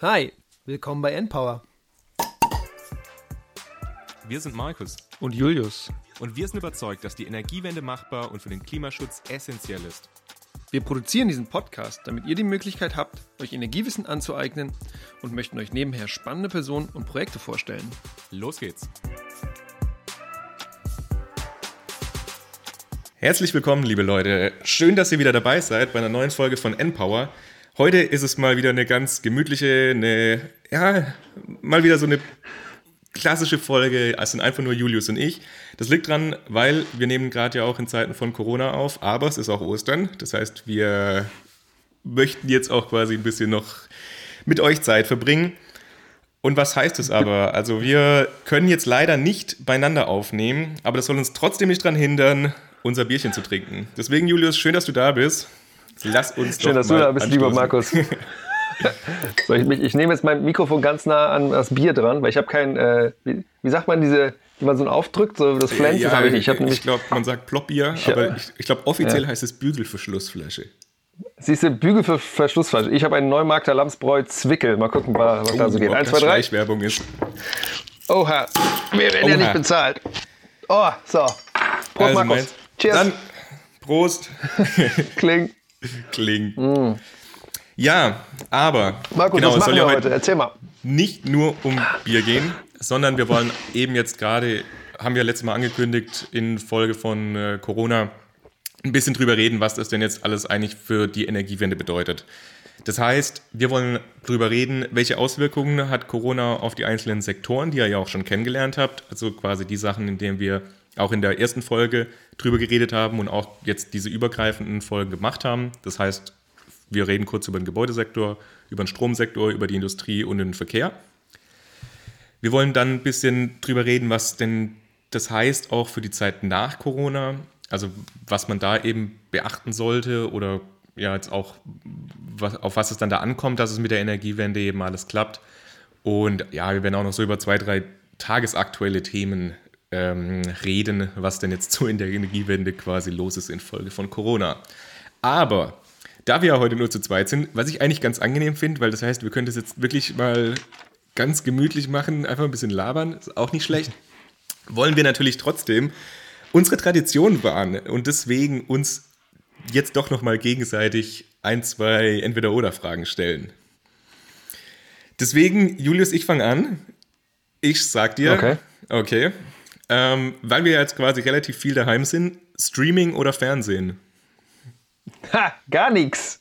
Hi, willkommen bei Npower. Wir sind Markus. Und Julius. Und wir sind überzeugt, dass die Energiewende machbar und für den Klimaschutz essentiell ist. Wir produzieren diesen Podcast, damit ihr die Möglichkeit habt, euch Energiewissen anzueignen und möchten euch nebenher spannende Personen und Projekte vorstellen. Los geht's. Herzlich willkommen, liebe Leute. Schön, dass ihr wieder dabei seid bei einer neuen Folge von Npower. Heute ist es mal wieder eine ganz gemütliche, eine, ja, mal wieder so eine klassische Folge. Es sind einfach nur Julius und ich. Das liegt dran, weil wir nehmen gerade ja auch in Zeiten von Corona auf, aber es ist auch Ostern. Das heißt, wir möchten jetzt auch quasi ein bisschen noch mit euch Zeit verbringen. Und was heißt es aber? Also wir können jetzt leider nicht beieinander aufnehmen, aber das soll uns trotzdem nicht daran hindern, unser Bierchen zu trinken. Deswegen, Julius, schön, dass du da bist. Lass uns Schön, dass du da bist, lieber anstoßen. Markus. so, ich, ich nehme jetzt mein Mikrofon ganz nah an das Bier dran, weil ich habe kein, äh, wie, wie sagt man, diese, wie man so aufdrückt, so das Pflänzchen Ja, habe ich nicht. Ich ich glaube, man sagt Plopbier, Ich- aber ich, ich glaube, offiziell heißt es Bügelverschlussflasche. siehst du, Bügel für Verschlussflasche. Ich habe einen Neumarkter Lamsbräu Zwickel. Mal gucken, was da so geht. ob Eins, das zwei, drei. Schleichwerbung ist. Oha, wir werden ja Oha. nicht bezahlt. Oh, so. Prost, Also Markus. meins. Cheers. Dann Prost. Kling. Kling. Ja, aber Mm. Markus, genau, was es machen soll wir ja heute? Erzähl mal. nicht nur um Bier gehen, sondern wir wollen eben jetzt gerade, haben wir letztes Mal angekündigt, in Folge von äh, Corona ein bisschen drüber reden, was das denn jetzt alles eigentlich für die Energiewende bedeutet. Das heißt, wir wollen drüber reden, welche Auswirkungen hat Corona auf die einzelnen Sektoren, die ihr ja auch schon kennengelernt habt. Also quasi die Sachen, in denen wir auch in der ersten Folge drüber geredet haben und auch jetzt diese übergreifenden Folgen gemacht haben. Das heißt, wir reden kurz über den Gebäudesektor, über den Stromsektor, über die Industrie und den Verkehr. Wir wollen dann ein bisschen drüber reden, was denn das heißt auch für die Zeit nach Corona. Also was man da eben beachten sollte oder ja jetzt auch, was, auf was es dann da ankommt, dass es mit der Energiewende eben alles klappt. Und ja, wir werden auch noch so über zwei, drei tagesaktuelle Themen ähm, reden, was denn jetzt so in der Energiewende quasi los ist infolge von Corona. Aber da wir ja heute nur zu zweit sind, was ich eigentlich ganz angenehm finde, weil das heißt, wir können das jetzt wirklich mal ganz gemütlich machen, einfach ein bisschen labern, ist auch nicht schlecht, wollen wir natürlich trotzdem unsere Tradition wahren und deswegen uns jetzt doch nochmal gegenseitig ein, zwei Entweder-Oder-Fragen stellen. Deswegen, Julius, ich fange an. Ich sag dir, Okay. okay ähm, weil wir jetzt quasi relativ viel daheim sind, Streaming oder Fernsehen? Ha, gar nichts.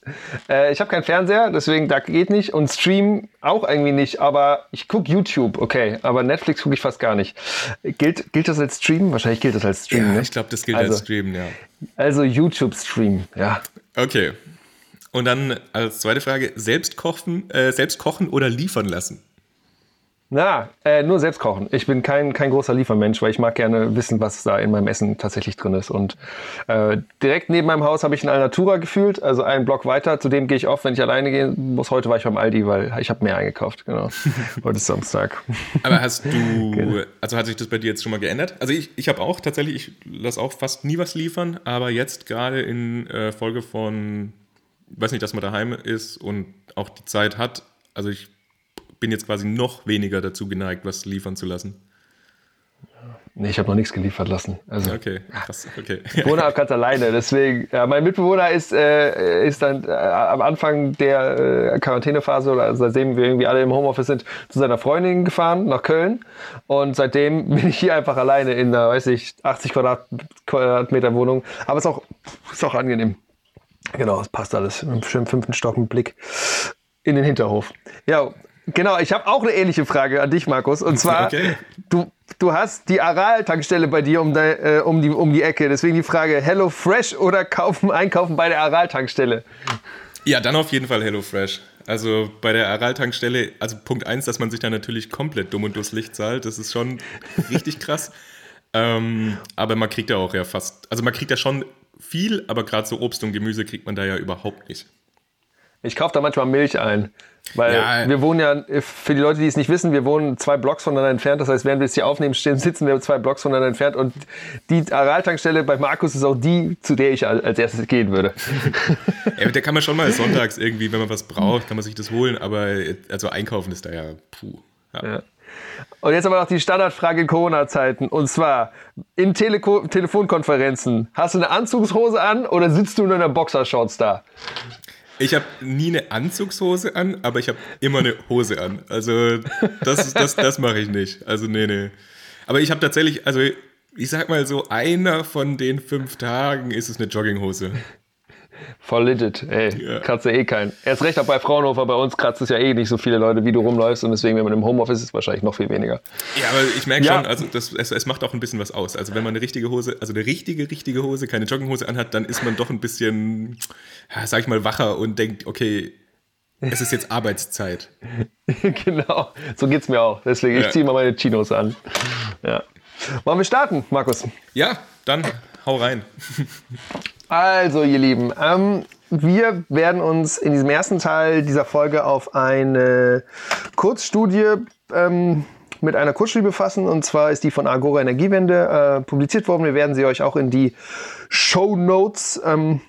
Äh, ich habe keinen Fernseher, deswegen da geht nicht. Und Stream auch irgendwie nicht. Aber ich gucke YouTube, okay. Aber Netflix gucke ich fast gar nicht. Gilt, gilt das als Stream? Wahrscheinlich gilt das als Stream. Ja, ne? ich glaube, das gilt Also- als Streamen, ja. Also YouTube-Stream, ja. Okay. Und dann als zweite Frage, selbst kochen, äh, selbst kochen oder liefern lassen? Na, äh, nur selbst kochen. Ich bin kein, kein großer Liefermensch, weil ich mag gerne wissen, was da in meinem Essen tatsächlich drin ist. Und äh, direkt neben meinem Haus habe ich ein Alnatura gefühlt, also einen Block weiter. Zu dem gehe ich oft, wenn ich alleine gehen muss. Heute war ich beim Aldi, weil ich habe mehr eingekauft. Genau. Heute ist Samstag. Aber hast du, also hat sich das bei dir jetzt schon mal geändert? Also ich, ich habe auch tatsächlich, ich lasse auch fast nie was liefern, aber jetzt gerade in äh, Folge von, weiß nicht, dass man daheim ist und auch die Zeit hat, also ich bin jetzt quasi noch weniger dazu geneigt, was liefern zu lassen. Nee, ich habe noch nichts geliefert lassen. Also Okay, krass, okay. Ich wohne auch ganz alleine, deswegen. Ja, mein Mitbewohner ist, äh, ist dann äh, am Anfang der äh, Quarantänephase oder seitdem wir irgendwie alle im Homeoffice sind, zu seiner Freundin gefahren nach Köln. Und seitdem bin ich hier einfach alleine in einer, weiß ich, 80 Quadrat, Quadratmeter Wohnung. Aber es ist auch, ist auch angenehm. Genau, es passt alles. Mit einem schönen fünften Stock mit Blick in den Hinterhof. Ja, genau. Ich habe auch eine ähnliche Frage an dich, Markus. Und zwar, Okay. du, du hast die Aral-Tankstelle bei dir um, de, äh, um, die, um die Ecke. Deswegen die Frage, Hello Fresh oder kaufen, einkaufen bei der Aral-Tankstelle? Ja, dann auf jeden Fall HelloFresh. Also bei der Aral-Tankstelle, also Punkt eins, dass man sich da natürlich komplett dumm und durchs Licht zahlt, das ist schon richtig krass. Ähm, aber man kriegt ja auch ja fast, also man kriegt ja schon viel, aber gerade so Obst und Gemüse kriegt man da ja überhaupt nicht. Ich kaufe da manchmal Milch ein. Weil ja. wir wohnen ja, für die Leute, die es nicht wissen, wir wohnen zwei Blocks voneinander entfernt. Das heißt, während wir es hier aufnehmen, stehen, sitzen wir zwei Blocks voneinander entfernt. Und die Aral-Tankstelle bei Markus ist auch die, zu der ich als erstes gehen würde. Ja, der kann man schon mal sonntags irgendwie, wenn man was braucht, kann man sich das holen. Aber also einkaufen ist da ja puh. Ja. ja. Und jetzt aber noch die Standardfrage in Corona-Zeiten. Und zwar in Teleko Telefonkonferenzen. Hast du eine Anzugshose an oder sitzt du nur in der Boxershorts da? Ich habe nie eine Anzugshose an, aber ich habe immer eine Hose an. Also das, das, das mache ich nicht. Also nee, nee. Aber ich habe tatsächlich, also ich sag mal so, einer von den fünf Tagen ist es eine Jogginghose. Voll legit, ey. Ja. Kratzt ja eh keinen. Erst recht auch bei Fraunhofer, bei uns kratzt es ja eh nicht so viele Leute, wie du rumläufst und deswegen, wenn man im Homeoffice ist, wahrscheinlich noch viel weniger. Ja, aber ich merke ja. schon, also das, es, es, macht auch ein bisschen was aus. Also wenn man eine richtige Hose, also eine richtige, richtige Hose, keine Jogginghose anhat, dann ist man doch ein bisschen, ja, sag ich mal, wacher und denkt, okay, es ist jetzt Arbeitszeit. genau, so geht's mir auch. Deswegen, ja. ich ziehe mal meine Chinos an. Ja. Wollen wir starten, Markus? Ja, dann hau rein. Also, ihr Lieben, ähm, wir werden uns in diesem ersten Teil dieser Folge auf eine Kurzstudie ähm, mit einer Kurzstudie befassen. Und zwar ist die von Agora Energiewende äh, publiziert worden. Wir werden sie euch auch in die Show Notes ähm,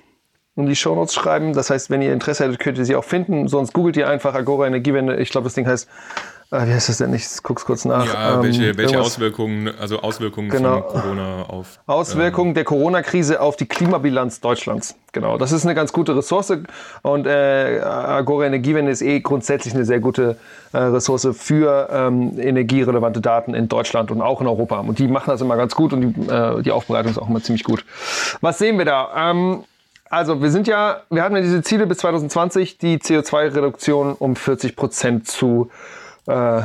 in die Show Notes schreiben. Das heißt, wenn ihr Interesse hättet, könnt ihr sie auch finden. Sonst googelt ihr einfach Agora Energiewende. Ich glaube, das Ding heißt äh, wie heißt das denn? Ich guck's kurz nach. Ja, ähm, welche, welche Auswirkungen, also Auswirkungen genau. von Corona auf. Auswirkungen ähm, der Corona-Krise auf die Klimabilanz Deutschlands. Genau. Das ist eine ganz gute Ressource und äh, Agora Energiewende ist eh grundsätzlich eine sehr gute äh, Ressource für ähm, energierelevante Daten in Deutschland und auch in Europa. Und die machen das immer ganz gut und die, äh, die Aufbereitung ist auch immer ziemlich gut. Was sehen wir da? Ähm, also wir sind ja, wir hatten ja diese Ziele bis 2020, die CO2-Reduktion um 40 Prozent zu äh,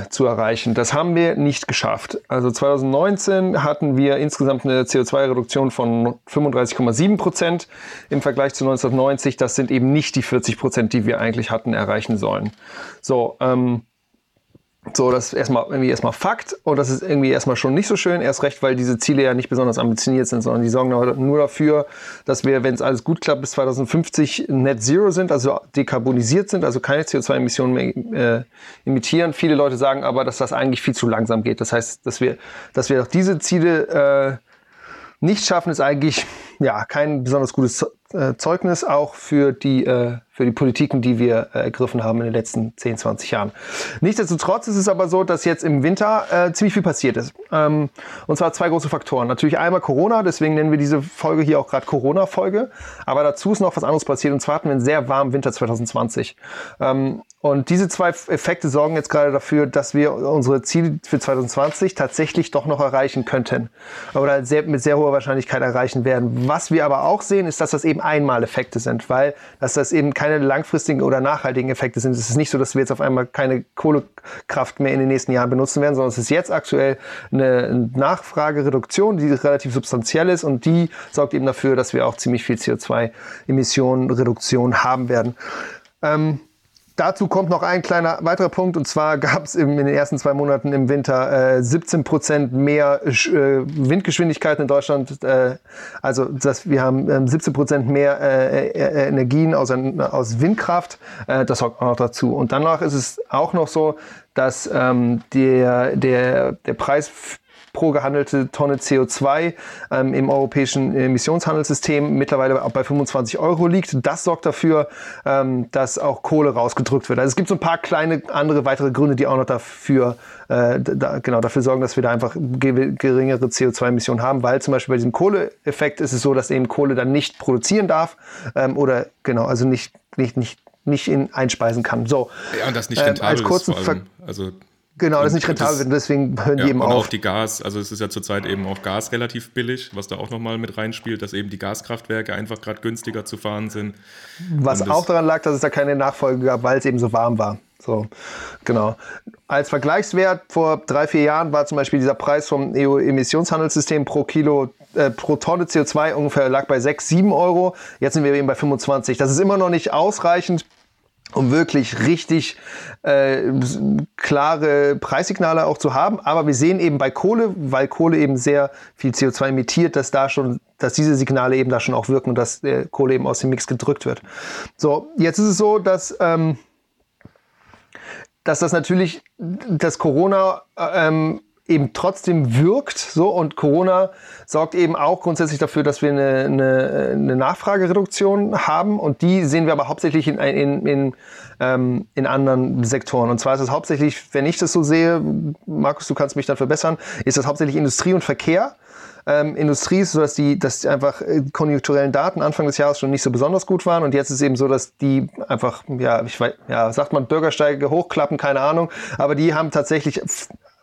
zu erreichen. Das haben wir nicht geschafft. Also 2019 hatten wir insgesamt eine CO2-Reduktion von 35,7 Prozent im Vergleich zu 1990. Das sind eben nicht die 40 Prozent, die wir eigentlich hatten erreichen sollen. So, ähm, so, das ist erstmal irgendwie erstmal Fakt und das ist irgendwie erstmal schon nicht so schön, erst recht, weil diese Ziele ja nicht besonders ambitioniert sind, sondern die sorgen nur dafür, dass wir, wenn es alles gut klappt, bis 2050 Net Zero sind, also dekarbonisiert sind, also keine CO2-Emissionen mehr äh, emittieren. Viele Leute sagen aber, dass das eigentlich viel zu langsam geht. Das heißt, dass wir, dass wir auch diese Ziele äh, nicht schaffen, ist eigentlich ja kein besonders gutes äh, Zeugnis auch für die, äh, für die Politiken, die wir äh, ergriffen haben in den letzten 10, 20 Jahren. Nichtsdestotrotz ist es aber so, dass jetzt im Winter äh, ziemlich viel passiert ist. Ähm, und zwar zwei große Faktoren. Natürlich einmal Corona, deswegen nennen wir diese Folge hier auch gerade Corona-Folge. Aber dazu ist noch was anderes passiert. Und zwar hatten wir einen sehr warmen Winter 2020. Ähm, und diese zwei Effekte sorgen jetzt gerade dafür, dass wir unsere Ziele für 2020 tatsächlich doch noch erreichen könnten. Oder sehr, mit sehr hoher Wahrscheinlichkeit erreichen werden. Was wir aber auch sehen, ist, dass das eben Einmaleffekte sind, weil dass das eben keine langfristigen oder nachhaltigen Effekte sind. Es ist nicht so, dass wir jetzt auf einmal keine Kohlekraft mehr in den nächsten Jahren benutzen werden, sondern es ist jetzt aktuell eine Nachfragereduktion, die relativ substanziell ist und die sorgt eben dafür, dass wir auch ziemlich viel CO2-Emissionen, Reduktion haben werden. Ähm, Dazu kommt noch ein kleiner weiterer Punkt und zwar gab es in den ersten zwei Monaten im Winter äh, 17 Prozent mehr äh, Windgeschwindigkeiten in Deutschland. Äh, also das, wir haben äh, 17 Prozent mehr äh, äh, Energien aus, aus Windkraft. Äh, das sorgt auch noch dazu. Und danach ist es auch noch so, dass ähm, der, der, der Preis pro gehandelte Tonne CO2 ähm, im europäischen Emissionshandelssystem mittlerweile auch bei 25 Euro liegt. Das sorgt dafür, ähm, dass auch Kohle rausgedrückt wird. Also es gibt so ein paar kleine andere weitere Gründe, die auch noch dafür, äh, da, genau, dafür sorgen, dass wir da einfach geringere CO2-Emissionen haben, weil zum Beispiel bei diesem Kohleeffekt ist es so, dass eben Kohle dann nicht produzieren darf ähm, oder genau, also nicht, nicht, nicht nicht in einspeisen kann. So. Ja, und das nicht rentabel ähm, als kurzen ist vor allem. Also Genau, das ist nicht rentabel wird, deswegen hören ja, die eben und auf. auch die Gas, also es ist ja zurzeit eben auch Gas relativ billig, was da auch nochmal mit reinspielt, dass eben die Gaskraftwerke einfach gerade günstiger zu fahren sind. Was auch daran lag, dass es da keine Nachfolge gab, weil es eben so warm war. So, genau. Als Vergleichswert vor drei, vier Jahren war zum Beispiel dieser Preis vom EU-Emissionshandelssystem pro Kilo, äh, pro Tonne CO2 ungefähr lag bei 6, 7 Euro. Jetzt sind wir eben bei 25. Das ist immer noch nicht ausreichend um wirklich richtig äh, klare Preissignale auch zu haben. Aber wir sehen eben bei Kohle, weil Kohle eben sehr viel CO2 emittiert, dass da schon, dass diese Signale eben da schon auch wirken und dass der Kohle eben aus dem Mix gedrückt wird. So, jetzt ist es so, dass ähm, dass das natürlich, das Corona ähm, eben trotzdem wirkt. So und Corona sorgt eben auch grundsätzlich dafür, dass wir eine, eine, eine Nachfragereduktion haben und die sehen wir aber hauptsächlich in, in, in, ähm, in anderen Sektoren. Und zwar ist es hauptsächlich, wenn ich das so sehe, Markus, du kannst mich dann verbessern, ist das hauptsächlich Industrie und Verkehr. Ähm, Industrie ist so, dass die, dass die einfach äh, konjunkturellen Daten Anfang des Jahres schon nicht so besonders gut waren und jetzt ist eben so, dass die einfach, ja, ich weiß, ja, sagt man Bürgersteige hochklappen, keine Ahnung, aber die haben tatsächlich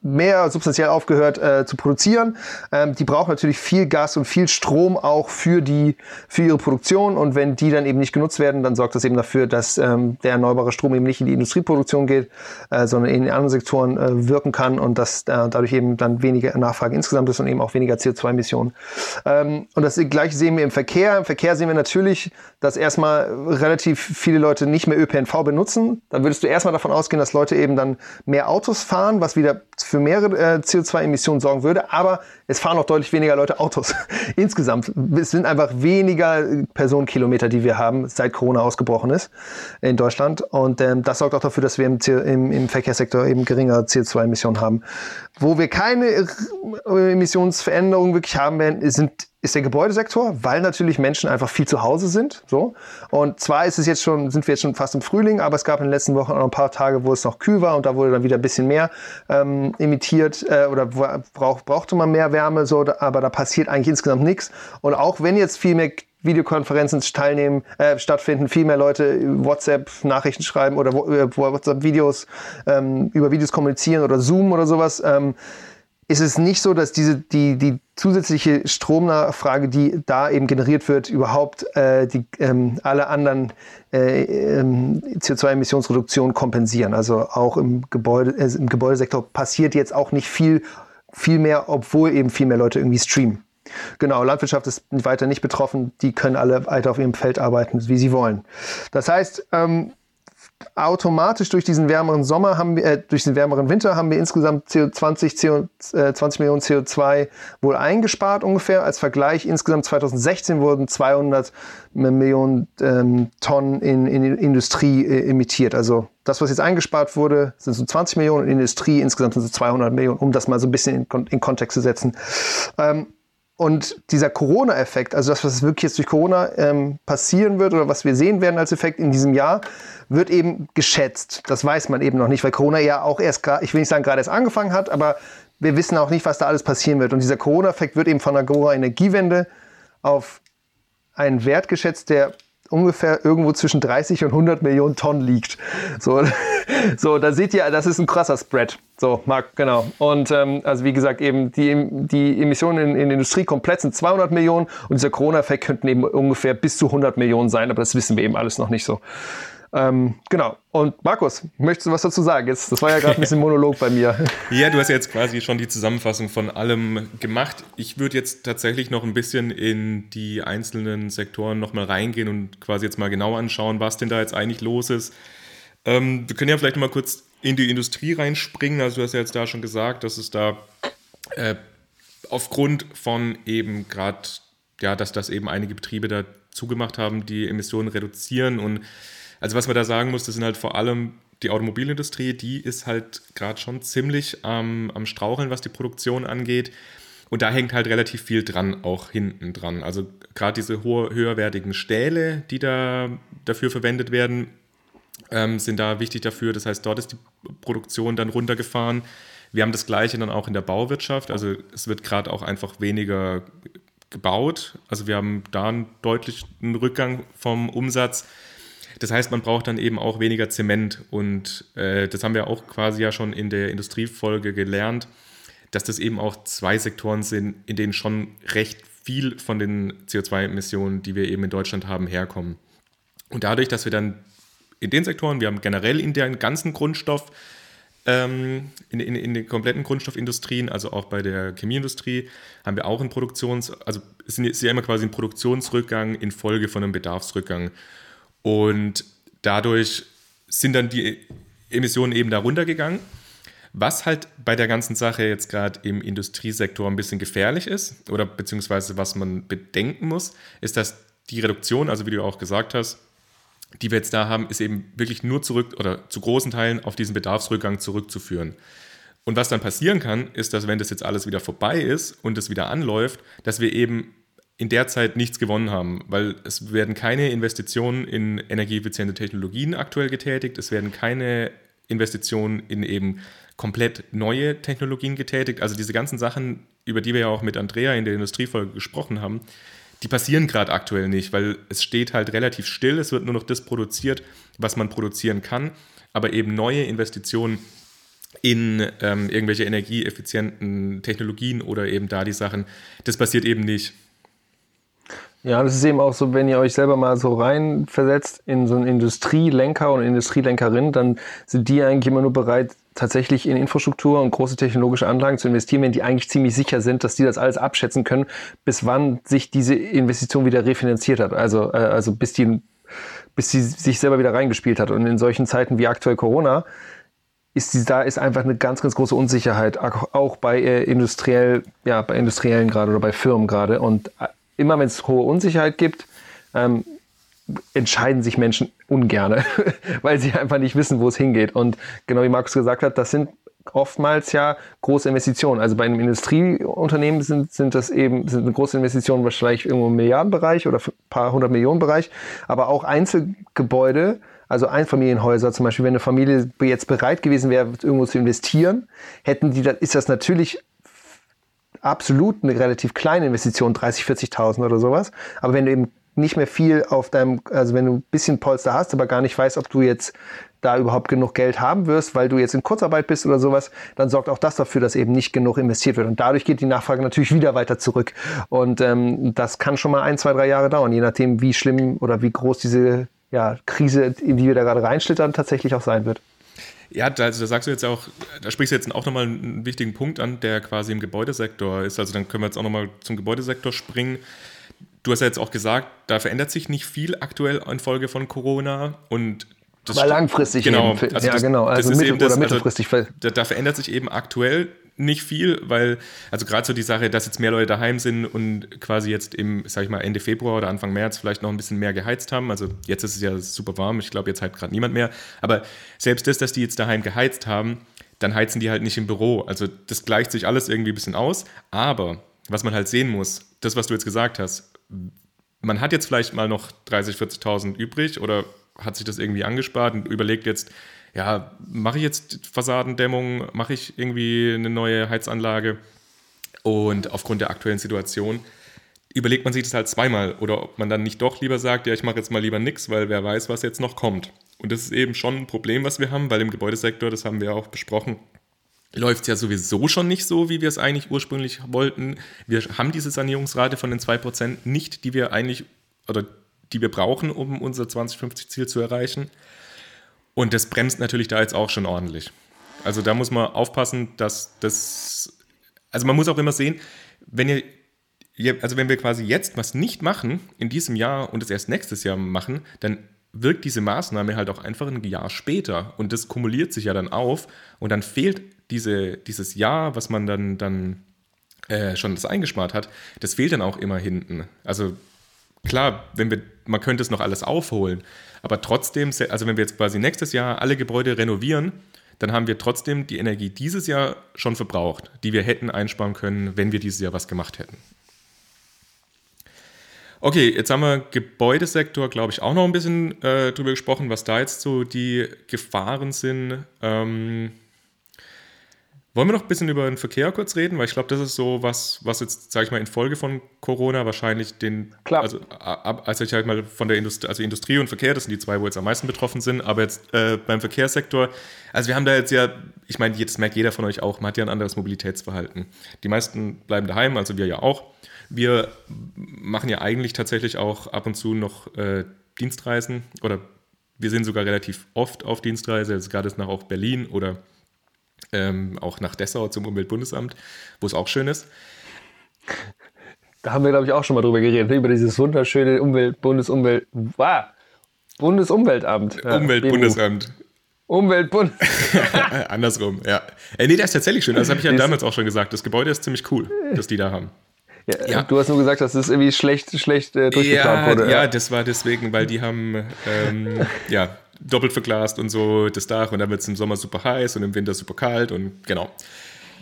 mehr substanziell aufgehört äh, zu produzieren. Ähm, die brauchen natürlich viel Gas und viel Strom auch für die für ihre Produktion und wenn die dann eben nicht genutzt werden, dann sorgt das eben dafür, dass ähm, der erneuerbare Strom eben nicht in die Industrieproduktion geht, äh, sondern in anderen Sektoren äh, wirken kann und dass dadurch eben dann weniger Nachfrage insgesamt ist und eben auch weniger CO2-Emissionen. Ähm, und das gleiche sehen wir im Verkehr. Im Verkehr sehen wir natürlich, dass erstmal relativ viele Leute nicht mehr ÖPNV benutzen. Dann würdest du erstmal davon ausgehen, dass Leute eben dann mehr Autos fahren, was wieder für mehr äh, CO2-Emissionen sorgen würde, aber es fahren auch deutlich weniger Leute Autos. Insgesamt. Es sind einfach weniger Personenkilometer, die wir haben, seit Corona ausgebrochen ist in Deutschland. Und ähm, das sorgt auch dafür, dass wir im, im, im Verkehrssektor eben geringere CO2-Emissionen haben. Wo wir keine Emissionsveränderungen wirklich haben werden, sind ist der Gebäudesektor, weil natürlich Menschen einfach viel zu Hause sind. So. Und zwar ist es jetzt schon, sind wir jetzt schon fast im Frühling, aber es gab in den letzten Wochen auch ein paar Tage, wo es noch kühl war und da wurde dann wieder ein bisschen mehr ähm, emittiert äh, oder brauch, brauchte man mehr Wärme, so, aber da passiert eigentlich insgesamt nichts. Und auch wenn jetzt viel mehr Videokonferenzen teilnehmen, äh, stattfinden, viel mehr Leute WhatsApp Nachrichten schreiben oder äh, WhatsApp Videos ähm, über Videos kommunizieren oder Zoom oder sowas. Ähm, ist es nicht so, dass diese, die, die zusätzliche Stromnachfrage, die da eben generiert wird, überhaupt äh, die, ähm, alle anderen äh, ähm, CO2-Emissionsreduktionen kompensieren. Also auch im, Gebäude, äh, im Gebäudesektor passiert jetzt auch nicht viel, viel mehr, obwohl eben viel mehr Leute irgendwie streamen. Genau, Landwirtschaft ist weiter nicht betroffen. Die können alle weiter auf ihrem Feld arbeiten, wie sie wollen. Das heißt, ähm, automatisch durch diesen wärmeren Sommer haben wir, äh, durch den wärmeren Winter haben wir insgesamt CO 20, CO, äh, 20 Millionen CO2 wohl eingespart ungefähr. Als Vergleich insgesamt 2016 wurden 200 Millionen ähm, Tonnen in, in Industrie äh, emittiert. Also das, was jetzt eingespart wurde, sind so 20 Millionen in Industrie, insgesamt sind so 200 Millionen, um das mal so ein bisschen in, in Kontext zu setzen. Ähm, und dieser Corona-Effekt, also das, was wirklich jetzt durch Corona ähm, passieren wird oder was wir sehen werden als Effekt in diesem Jahr, wird eben geschätzt. Das weiß man eben noch nicht, weil Corona ja auch erst, ich will nicht sagen gerade erst angefangen hat, aber wir wissen auch nicht, was da alles passieren wird. Und dieser Corona-Effekt wird eben von der Corona-Energiewende auf einen Wert geschätzt, der ungefähr irgendwo zwischen 30 und 100 Millionen Tonnen liegt. So, so da seht ihr, das ist ein krasser Spread. So, Marc, genau. Und ähm, also wie gesagt, eben die, die Emissionen in, in der Industrie komplett sind 200 Millionen und dieser Corona-Effekt könnten eben ungefähr bis zu 100 Millionen sein, aber das wissen wir eben alles noch nicht so. Ähm, genau. Und Markus, möchtest du was dazu sagen? Jetzt, das war ja gerade ein bisschen Monolog bei mir. Ja, du hast jetzt quasi schon die Zusammenfassung von allem gemacht. Ich würde jetzt tatsächlich noch ein bisschen in die einzelnen Sektoren nochmal reingehen und quasi jetzt mal genau anschauen, was denn da jetzt eigentlich los ist. Ähm, wir können ja vielleicht mal kurz in die Industrie reinspringen. Also du hast ja jetzt da schon gesagt, dass es da äh, aufgrund von eben gerade, ja, dass das eben einige Betriebe da zugemacht haben, die Emissionen reduzieren und also was man da sagen muss, das sind halt vor allem die Automobilindustrie, die ist halt gerade schon ziemlich ähm, am Straucheln, was die Produktion angeht. Und da hängt halt relativ viel dran, auch hinten dran. Also gerade diese hohe, höherwertigen Stähle, die da dafür verwendet werden, ähm, sind da wichtig dafür. Das heißt, dort ist die Produktion dann runtergefahren. Wir haben das Gleiche dann auch in der Bauwirtschaft. Also es wird gerade auch einfach weniger gebaut. Also wir haben da einen deutlichen Rückgang vom Umsatz. Das heißt, man braucht dann eben auch weniger Zement. Und äh, das haben wir auch quasi ja schon in der Industriefolge gelernt, dass das eben auch zwei Sektoren sind, in denen schon recht viel von den CO2-Emissionen, die wir eben in Deutschland haben, herkommen. Und dadurch, dass wir dann in den Sektoren, wir haben generell in den ganzen Grundstoff, ähm, in, in, in, den kompletten Grundstoffindustrien, also auch bei der Chemieindustrie, haben wir auch einen Produktions-, also es ist ja immer quasi ein Produktionsrückgang infolge von einem Bedarfsrückgang. Und dadurch sind dann die Emissionen eben da runtergegangen. Was halt bei der ganzen Sache jetzt gerade im Industriesektor ein bisschen gefährlich ist, oder beziehungsweise was man bedenken muss, ist, dass die Reduktion, also wie du auch gesagt hast, die wir jetzt da haben, ist eben wirklich nur zurück oder zu großen Teilen auf diesen Bedarfsrückgang zurückzuführen. Und was dann passieren kann, ist, dass wenn das jetzt alles wieder vorbei ist und es wieder anläuft, dass wir eben in der Zeit nichts gewonnen haben, weil es werden keine Investitionen in energieeffiziente Technologien aktuell getätigt, es werden keine Investitionen in eben komplett neue Technologien getätigt. Also diese ganzen Sachen, über die wir ja auch mit Andrea in der Industriefolge gesprochen haben, die passieren gerade aktuell nicht, weil es steht halt relativ still, es wird nur noch das produziert, was man produzieren kann, aber eben neue Investitionen in ähm, irgendwelche energieeffizienten Technologien oder eben da die Sachen, das passiert eben nicht. Ja, das ist eben auch so, wenn ihr euch selber mal so reinversetzt in so einen Industrielenker oder Industrielenkerin, dann sind die eigentlich immer nur bereit, tatsächlich in Infrastruktur und große technologische Anlagen zu investieren, wenn die eigentlich ziemlich sicher sind, dass die das alles abschätzen können, bis wann sich diese Investition wieder refinanziert hat. Also, äh, also bis die, bis sie sich selber wieder reingespielt hat. Und in solchen Zeiten wie aktuell Corona, ist die, da ist einfach eine ganz, ganz große Unsicherheit, auch bei äh, industriell, ja, bei Industriellen gerade oder bei Firmen gerade. Und äh, immer wenn es hohe Unsicherheit gibt, ähm, entscheiden sich Menschen ungerne, weil sie einfach nicht wissen, wo es hingeht. Und genau wie Markus gesagt hat, das sind oftmals ja große Investitionen. Also bei einem Industrieunternehmen sind, sind das eben sind große Investition wahrscheinlich irgendwo im Milliardenbereich oder ein paar hundert Millionen Bereich. Aber auch Einzelgebäude, also Einfamilienhäuser zum Beispiel, wenn eine Familie jetzt bereit gewesen wäre, irgendwo zu investieren, hätten die, ist das natürlich absolut eine relativ kleine Investition, 30, 40.000 oder sowas. Aber wenn du eben nicht mehr viel auf deinem, also wenn du ein bisschen Polster hast, aber gar nicht weißt, ob du jetzt da überhaupt genug Geld haben wirst, weil du jetzt in Kurzarbeit bist oder sowas, dann sorgt auch das dafür, dass eben nicht genug investiert wird. Und dadurch geht die Nachfrage natürlich wieder weiter zurück. Und ähm, das kann schon mal ein, zwei, drei Jahre dauern, je nachdem, wie schlimm oder wie groß diese ja, Krise, in die wir da gerade reinschlittern, tatsächlich auch sein wird. Ja, also da sagst du jetzt auch, da sprichst du jetzt auch nochmal einen wichtigen Punkt an, der quasi im Gebäudesektor ist. Also dann können wir jetzt auch nochmal zum Gebäudesektor springen. Du hast ja jetzt auch gesagt, da verändert sich nicht viel aktuell infolge von Corona und das Aber langfristig genau, eben. Also ja, das, genau. Also mittel- das, oder also mittelfristig. Also, da, da, verändert sich eben aktuell nicht viel, weil, also gerade so die Sache, dass jetzt mehr Leute daheim sind und quasi jetzt im, sag ich mal, Ende Februar oder Anfang März vielleicht noch ein bisschen mehr geheizt haben. Also jetzt ist es ja super warm, ich glaube, jetzt halt gerade niemand mehr. Aber selbst das, dass die jetzt daheim geheizt haben, dann heizen die halt nicht im Büro. Also das gleicht sich alles irgendwie ein bisschen aus. Aber was man halt sehen muss, das, was du jetzt gesagt hast, man hat jetzt vielleicht mal noch 30, 40.000 übrig oder hat sich das irgendwie angespart und überlegt jetzt, ja, mache ich jetzt Fassadendämmung, mache ich irgendwie eine neue Heizanlage und aufgrund der aktuellen Situation überlegt man sich das halt zweimal oder ob man dann nicht doch lieber sagt, ja, ich mache jetzt mal lieber nichts, weil wer weiß, was jetzt noch kommt. Und das ist eben schon ein Problem, was wir haben, weil im Gebäudesektor, das haben wir auch besprochen, läuft es ja sowieso schon nicht so, wie wir es eigentlich ursprünglich wollten. Wir haben diese Sanierungsrate von den 2% nicht, die wir eigentlich oder die wir brauchen, um unser 2050-Ziel zu erreichen. Und das bremst natürlich da jetzt auch schon ordentlich. Also da muss man aufpassen, dass das, also man muss auch immer sehen, wenn ihr, also wenn wir quasi jetzt was nicht machen in diesem Jahr und es erst nächstes Jahr machen, dann wirkt diese Maßnahme halt auch einfach ein Jahr später und das kumuliert sich ja dann auf und dann fehlt diese, dieses Jahr, was man dann, dann äh, schon das eingespart hat, das fehlt dann auch immer hinten. Also klar, wenn wir, man könnte es noch alles aufholen, aber trotzdem, also wenn wir jetzt quasi nächstes Jahr alle Gebäude renovieren, dann haben wir trotzdem die Energie dieses Jahr schon verbraucht, die wir hätten einsparen können, wenn wir dieses Jahr was gemacht hätten. Okay, jetzt haben wir Gebäudesektor, glaube ich, auch noch ein bisschen äh, drüber gesprochen, was da jetzt so die Gefahren sind. Ähm, wollen wir noch ein bisschen über den Verkehr kurz reden? Weil ich glaube, das ist so was, was jetzt, sage ich mal, in Folge von Corona wahrscheinlich den, Klar. also, also ich halt mal von der Industrie, also Industrie und Verkehr, das sind die zwei, wo jetzt am meisten betroffen sind, aber jetzt äh, beim Verkehrssektor, also wir haben da jetzt ja, ich meine, das merkt jeder von euch auch, man hat ja ein anderes Mobilitätsverhalten. Die meisten bleiben daheim, also wir ja auch. Wir machen ja eigentlich tatsächlich auch ab und zu noch äh, Dienstreisen oder wir sind sogar relativ oft auf Dienstreise, jetzt gerade nach auch Berlin oder ähm, auch nach Dessau zum Umweltbundesamt, wo es auch schön ist. Da haben wir, glaube ich, auch schon mal drüber geredet, über dieses wunderschöne Umwelt, Bundesumwelt, wow, Bundesumweltamt. Umweltbundesamt. Umweltbund. Andersrum, ja. Äh, nee, der ist tatsächlich schön. Das habe ich ja damals auch schon gesagt. Das Gebäude ist ziemlich cool, das die da haben. Ja, ja. Du hast nur gesagt, dass es irgendwie schlecht, schlecht äh, durchgeplant ja, wurde. Ja, das war deswegen, weil die haben ähm, ja, doppelt verglast und so das Dach und dann wird es im Sommer super heiß und im Winter super kalt und genau.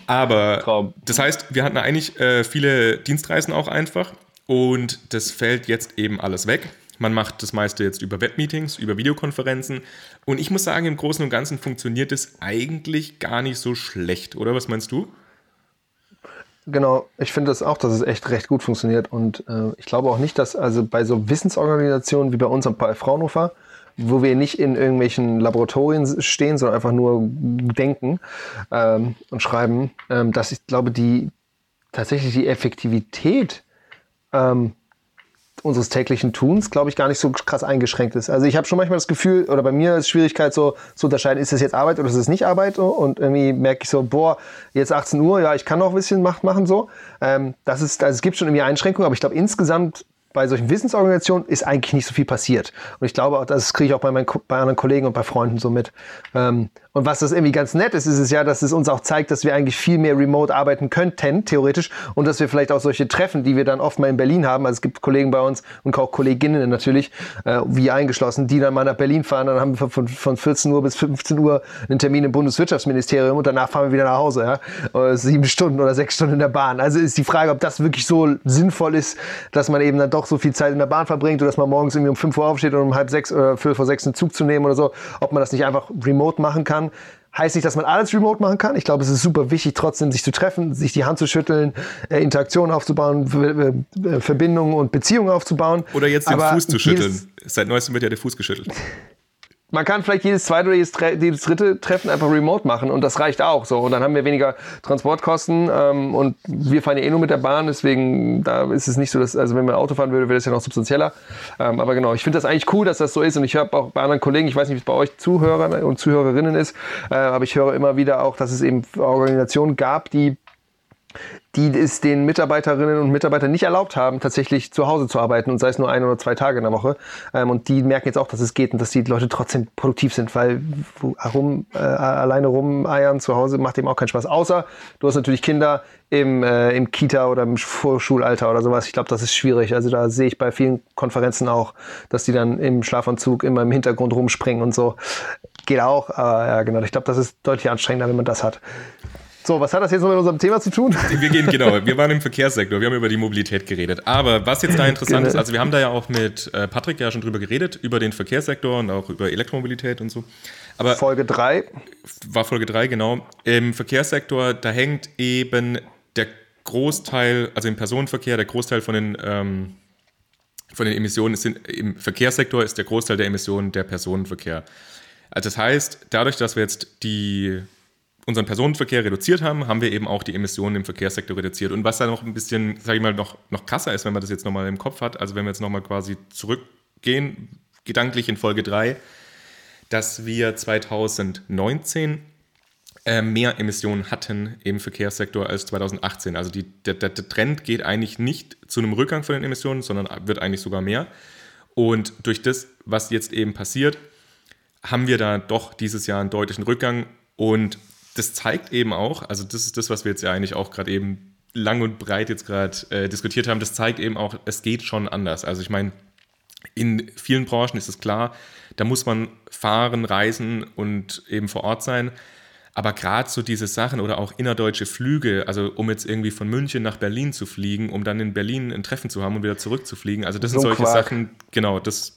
Aber Traum. das heißt, wir hatten eigentlich äh, viele Dienstreisen auch einfach und das fällt jetzt eben alles weg. Man macht das meiste jetzt über Webmeetings, über Videokonferenzen. Und ich muss sagen, im Großen und Ganzen funktioniert es eigentlich gar nicht so schlecht, oder? Was meinst du? Genau, ich finde das auch, dass es echt recht gut funktioniert. Und äh, ich glaube auch nicht, dass also bei so Wissensorganisationen wie bei uns am Fraunhofer, wo wir nicht in irgendwelchen Laboratorien stehen, sondern einfach nur denken ähm, und schreiben, ähm, dass ich glaube, die tatsächlich die Effektivität ähm, unseres täglichen Tuns, glaube ich, gar nicht so krass eingeschränkt ist. Also ich habe schon manchmal das Gefühl, oder bei mir ist Schwierigkeit so zu unterscheiden, ist es jetzt Arbeit oder ist es nicht Arbeit? Und irgendwie merke ich so, boah, jetzt 18 Uhr, ja, ich kann noch ein bisschen machen so. Ähm, das ist, also es gibt schon irgendwie Einschränkungen, aber ich glaube insgesamt bei solchen Wissensorganisationen ist eigentlich nicht so viel passiert. Und ich glaube auch, das kriege ich auch bei, meinen, bei anderen Kollegen und bei Freunden so mit. Ähm, und was das irgendwie ganz nett ist, ist es ja, dass es uns auch zeigt, dass wir eigentlich viel mehr remote arbeiten könnten, theoretisch. Und dass wir vielleicht auch solche Treffen, die wir dann oft mal in Berlin haben, also es gibt Kollegen bei uns und auch Kolleginnen natürlich, äh, wie eingeschlossen, die dann mal nach Berlin fahren. Dann haben wir von, von 14 Uhr bis 15 Uhr einen Termin im Bundeswirtschaftsministerium und danach fahren wir wieder nach Hause. Ja? Oder sieben Stunden oder sechs Stunden in der Bahn. Also ist die Frage, ob das wirklich so sinnvoll ist, dass man eben dann doch so viel Zeit in der Bahn verbringt oder dass man morgens irgendwie um 5 Uhr aufsteht und um halb sechs oder fünf vor sechs einen Zug zu nehmen oder so. Ob man das nicht einfach remote machen kann. Heißt nicht, dass man alles remote machen kann. Ich glaube, es ist super wichtig, trotzdem sich zu treffen, sich die Hand zu schütteln, äh, Interaktionen aufzubauen, äh, Verbindungen und Beziehungen aufzubauen. Oder jetzt den Aber Fuß zu schütteln. Seit neuestem wird ja der Fuß geschüttelt man kann vielleicht jedes zweite oder jedes, dritte Treffen einfach remote machen und das reicht auch so. Und dann haben wir weniger Transportkosten ähm, und wir fahren ja eh nur mit der Bahn, deswegen da ist es nicht so, dass, also wenn man Auto fahren würde, wäre das ja noch substanzieller. Ähm, aber genau, ich finde das eigentlich cool, dass das so ist und ich höre auch bei anderen Kollegen, ich weiß nicht, wie es bei euch Zuhörer und Zuhörerinnen ist, äh, aber ich höre immer wieder auch, dass es eben Organisationen gab, die die es den Mitarbeiterinnen und Mitarbeitern nicht erlaubt haben, tatsächlich zu Hause zu arbeiten und sei es nur ein oder zwei Tage in der Woche. Ähm, und die merken jetzt auch, dass es geht und dass die Leute trotzdem produktiv sind, weil rum, äh, alleine rumeiern zu Hause macht eben auch keinen Spaß. Außer du hast natürlich Kinder im, äh, im Kita oder im Vorschulalter oder sowas. Ich glaube, das ist schwierig. Also da sehe ich bei vielen Konferenzen auch, dass die dann im Schlafanzug immer im Hintergrund rumspringen und so. Geht auch, aber ja, genau. Ich glaube, das ist deutlich anstrengender, wenn man das hat. So, was hat das jetzt noch mit unserem Thema zu tun? Wir gehen, genau, wir waren im Verkehrssektor, wir haben über die Mobilität geredet. Aber was jetzt da interessant ist, also wir haben da ja auch mit äh, Patrick ja schon drüber geredet, über den Verkehrssektor und auch über Elektromobilität und so. Aber Folge 3. War Folge 3, genau. Im Verkehrssektor, da hängt eben der Großteil, also im Personenverkehr, der Großteil von den, ähm, von den Emissionen sind, im Verkehrssektor ist der Großteil der Emissionen der Personenverkehr. Also das heißt, dadurch, dass wir jetzt die unseren Personenverkehr reduziert haben, haben wir eben auch die Emissionen im Verkehrssektor reduziert. Und was da noch ein bisschen, sage ich mal, noch, noch krasser ist, wenn man das jetzt nochmal im Kopf hat, also wenn wir jetzt nochmal quasi zurückgehen, gedanklich in Folge 3, dass wir 2019 äh, mehr Emissionen hatten im Verkehrssektor als 2018. Also die, der, der, Trend geht eigentlich nicht zu einem Rückgang von den Emissionen, sondern wird eigentlich sogar mehr. Und durch das, was jetzt eben passiert, haben wir da doch dieses Jahr einen deutlichen Rückgang. Und das zeigt eben auch, also das ist das, was wir jetzt ja eigentlich auch gerade eben lang und breit jetzt gerade äh, diskutiert haben, das zeigt eben auch, es geht schon anders. Also ich meine, in vielen Branchen ist es klar, da muss man fahren, reisen und eben vor Ort sein. Aber gerade so diese Sachen oder auch innerdeutsche Flüge, also um jetzt irgendwie von München nach Berlin zu fliegen, um dann in Berlin ein Treffen zu haben und wieder zurückzufliegen, also das so sind solche Quark. Sachen, genau, das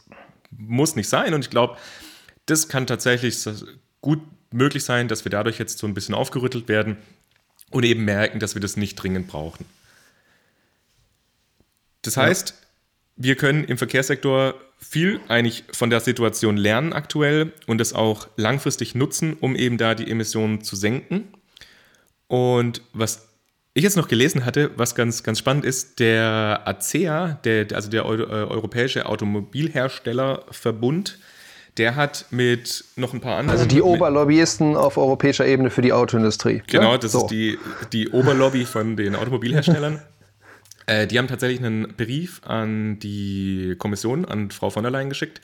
muss nicht sein. Und ich glaube, das kann tatsächlich gut möglich sein, dass wir dadurch jetzt so ein bisschen aufgerüttelt werden und eben merken, dass wir das nicht dringend brauchen. Das heißt, wir können im Verkehrssektor viel eigentlich von der Situation lernen aktuell und das auch langfristig nutzen, um eben da die Emissionen zu senken. Und was ich jetzt noch gelesen hatte, was ganz, ganz spannend ist, der ACEA, der, also der äh, Europäische Automobilherstellerverbund, der hat mit noch ein paar anderen. Also die Oberlobbyisten auf europäischer Ebene für die Autoindustrie. Genau, das so. ist die, die Oberlobby von den Automobilherstellern. äh, die haben tatsächlich einen Brief an die Kommission, an Frau von der Leyen geschickt,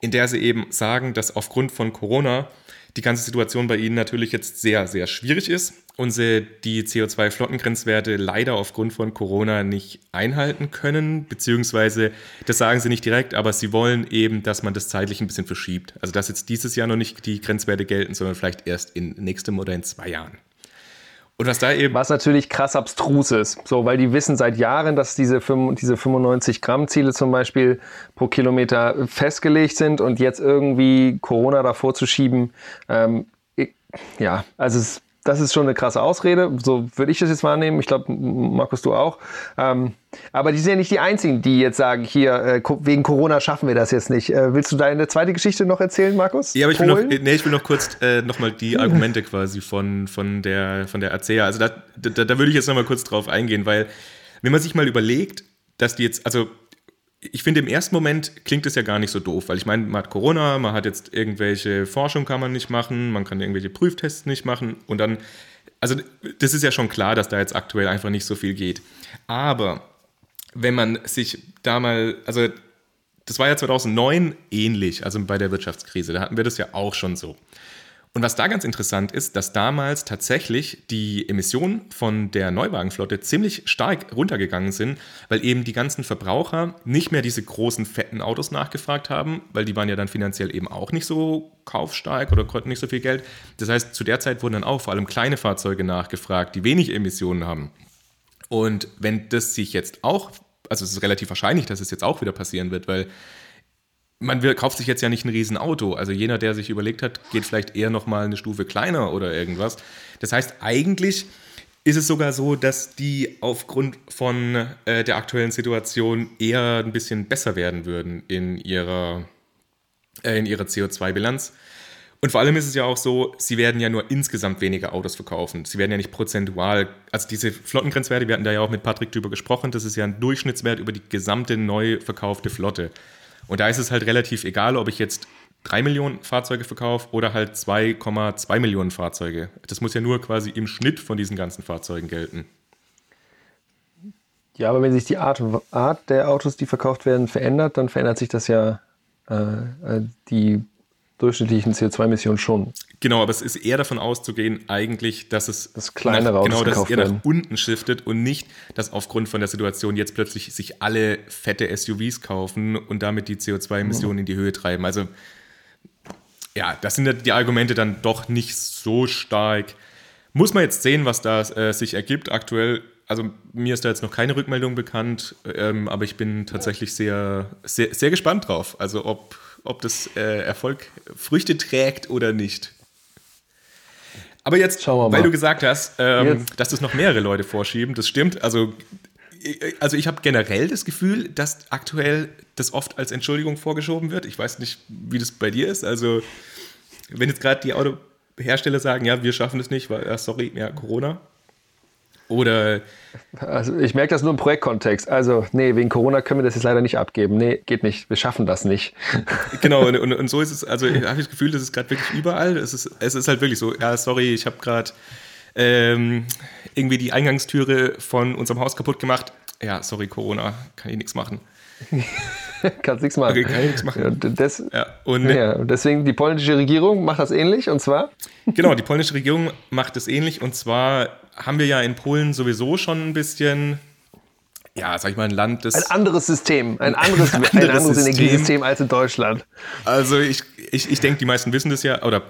in der sie eben sagen, dass aufgrund von Corona die ganze Situation bei ihnen natürlich jetzt sehr, sehr schwierig ist unsere die CO2-Flottengrenzwerte leider aufgrund von Corona nicht einhalten können, beziehungsweise das sagen sie nicht direkt, aber sie wollen eben, dass man das zeitlich ein bisschen verschiebt. Also dass jetzt dieses Jahr noch nicht die Grenzwerte gelten, sondern vielleicht erst in nächstem oder in zwei Jahren. Und was da eben. Was natürlich krass abstrus ist. So, weil die wissen seit Jahren, dass diese, diese 95 Gramm Ziele zum Beispiel pro Kilometer festgelegt sind und jetzt irgendwie Corona davor zu schieben, ähm, ja, also es das ist schon eine krasse Ausrede. So würde ich das jetzt wahrnehmen. Ich glaube, Markus, du auch. Ähm, aber die sind ja nicht die Einzigen, die jetzt sagen, hier, äh, wegen Corona schaffen wir das jetzt nicht. Äh, willst du deine zweite Geschichte noch erzählen, Markus? Ja, aber ich will, noch, nee, ich will noch kurz äh, nochmal die Argumente quasi von, von der, von der Erzähler. Also da, da, da würde ich jetzt nochmal kurz drauf eingehen, weil wenn man sich mal überlegt, dass die jetzt, also ich finde, im ersten Moment klingt es ja gar nicht so doof, weil ich meine, man hat Corona, man hat jetzt irgendwelche Forschung kann man nicht machen, man kann irgendwelche Prüftests nicht machen und dann, also das ist ja schon klar, dass da jetzt aktuell einfach nicht so viel geht. Aber wenn man sich da mal, also das war ja 2009 ähnlich, also bei der Wirtschaftskrise, da hatten wir das ja auch schon so. Und was da ganz interessant ist, dass damals tatsächlich die Emissionen von der Neuwagenflotte ziemlich stark runtergegangen sind, weil eben die ganzen Verbraucher nicht mehr diese großen, fetten Autos nachgefragt haben, weil die waren ja dann finanziell eben auch nicht so kaufstark oder konnten nicht so viel Geld. Das heißt, zu der Zeit wurden dann auch vor allem kleine Fahrzeuge nachgefragt, die wenig Emissionen haben. Und wenn das sich jetzt auch, also es ist relativ wahrscheinlich, dass es jetzt auch wieder passieren wird, weil man kauft sich jetzt ja nicht ein Riesenauto. Also jener, der sich überlegt hat, geht vielleicht eher noch mal eine Stufe kleiner oder irgendwas. Das heißt, eigentlich ist es sogar so, dass die aufgrund von äh, der aktuellen Situation eher ein bisschen besser werden würden in ihrer, äh, in ihrer CO2-Bilanz. Und vor allem ist es ja auch so, sie werden ja nur insgesamt weniger Autos verkaufen. Sie werden ja nicht prozentual, also diese Flottengrenzwerte, wir hatten da ja auch mit Patrick drüber gesprochen, das ist ja ein Durchschnittswert über die gesamte neu verkaufte Flotte. Und da ist es halt relativ egal, ob ich jetzt 3 Millionen Fahrzeuge verkaufe oder halt 2,2 Millionen Fahrzeuge. Das muss ja nur quasi im Schnitt von diesen ganzen Fahrzeugen gelten. Ja, aber wenn sich die Art, Art der Autos, die verkauft werden, verändert, dann verändert sich das ja äh, äh die durchschnittlichen CO2-Emissionen schon. Genau, aber es ist eher davon auszugehen, eigentlich, dass es das kleinere nach, genau, dass es eher nach unten shiftet und nicht, dass aufgrund von der Situation jetzt plötzlich sich alle fette SUVs kaufen und damit die CO2-Emissionen mhm. in die Höhe treiben. Also ja, das sind die Argumente dann doch nicht so stark. Muss man jetzt sehen, was da äh, sich ergibt. Aktuell, also mir ist da jetzt noch keine Rückmeldung bekannt, ähm, aber ich bin tatsächlich sehr, sehr, sehr gespannt drauf. Also ob ob das äh, Erfolg Früchte trägt oder nicht. Aber jetzt, weil du gesagt hast, ähm, dass das noch mehrere Leute vorschieben, das stimmt. Also, also ich habe generell das Gefühl, dass aktuell das oft als Entschuldigung vorgeschoben wird. Ich weiß nicht, wie das bei dir ist. Also, wenn jetzt gerade die Autohersteller sagen, ja, wir schaffen das nicht, weil, sorry, ja, Corona, oder. Also ich merke das nur im Projektkontext. Also, nee, wegen Corona können wir das jetzt leider nicht abgeben. Nee, geht nicht. Wir schaffen das nicht. Genau, und, und, und so ist es. Also, ich habe das Gefühl, das ist gerade wirklich überall. Es ist, es ist halt wirklich so, ja, sorry, ich habe gerade ähm, irgendwie die Eingangstüre von unserem Haus kaputt gemacht. Ja, sorry, Corona, kann ich nichts machen. Kannst nichts machen. Okay, kann ich nichts machen. Ja, des, ja, und ja, deswegen die polnische Regierung macht das ähnlich und zwar? Genau, die polnische Regierung macht es ähnlich und zwar haben wir ja in Polen sowieso schon ein bisschen ja, sag ich mal, ein Land des. Ein anderes System, ein anderes, ein anderes, ein anderes Energiesystem als in Deutschland. Also ich, ich, ich denke, die meisten wissen das ja, oder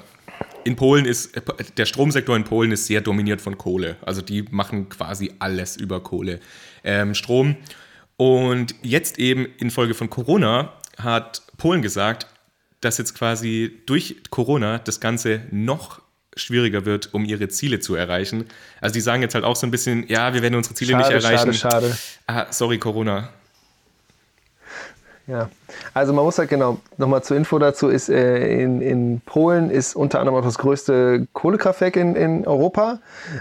in Polen ist, der Stromsektor in Polen ist sehr dominiert von Kohle. Also die machen quasi alles über Kohle. Ähm, Strom. Und jetzt eben infolge von Corona hat Polen gesagt, dass jetzt quasi durch Corona das Ganze noch schwieriger wird, um ihre Ziele zu erreichen. Also die sagen jetzt halt auch so ein bisschen, ja, wir werden unsere Ziele schade, nicht erreichen. Schade, schade. Ah, sorry, Corona. Ja, also man muss halt genau, nochmal zur Info dazu, ist äh, in, in Polen ist unter anderem auch das größte Kohlekraftwerk in, in Europa.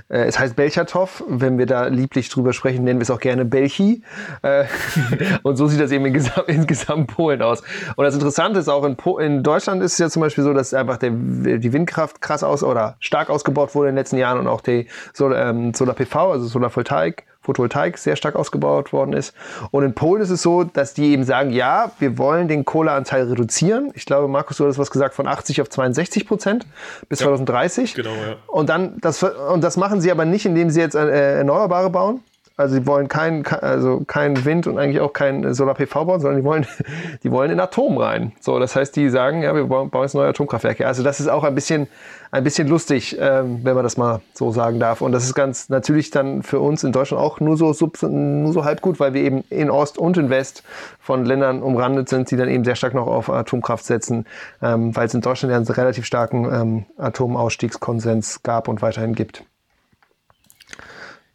Äh, es heißt Belchatow, wenn wir da lieblich drüber sprechen, nennen wir es auch gerne Belchi. Äh, und so sieht das eben in, gesam in gesamt Polen aus. Und das Interessante ist auch, in, po in Deutschland ist es ja zum Beispiel so, dass einfach der, die Windkraft krass aus oder stark ausgebaut wurde in den letzten Jahren und auch die Solar, ähm, Solar PV, also Solarvoltaik Photovoltaik sehr stark ausgebaut worden ist. Und in Polen ist es so, dass die eben sagen, ja, wir wollen den Kohleanteil reduzieren. Ich glaube, Markus, du hast was gesagt, von 80 auf 62 Prozent bis ja, 2030. Genau, ja. Und dann, das, und das machen sie aber nicht, indem sie jetzt äh, Erneuerbare bauen, also sie wollen kein, also kein Wind und eigentlich auch kein Solar-PV bauen, sondern die wollen, die wollen in Atom rein. So, das heißt, die sagen, ja, wir bauen jetzt neue Atomkraftwerke. Also das ist auch ein bisschen, ein bisschen lustig, ähm, wenn man das mal so sagen darf. Und das ist ganz natürlich dann für uns in Deutschland auch nur so, nur so halb gut, weil wir eben in Ost und in West von Ländern umrandet sind, die dann eben sehr stark noch auf Atomkraft setzen, ähm, weil es in Deutschland ja einen relativ starken ähm, Atomausstiegskonsens gab und weiterhin gibt.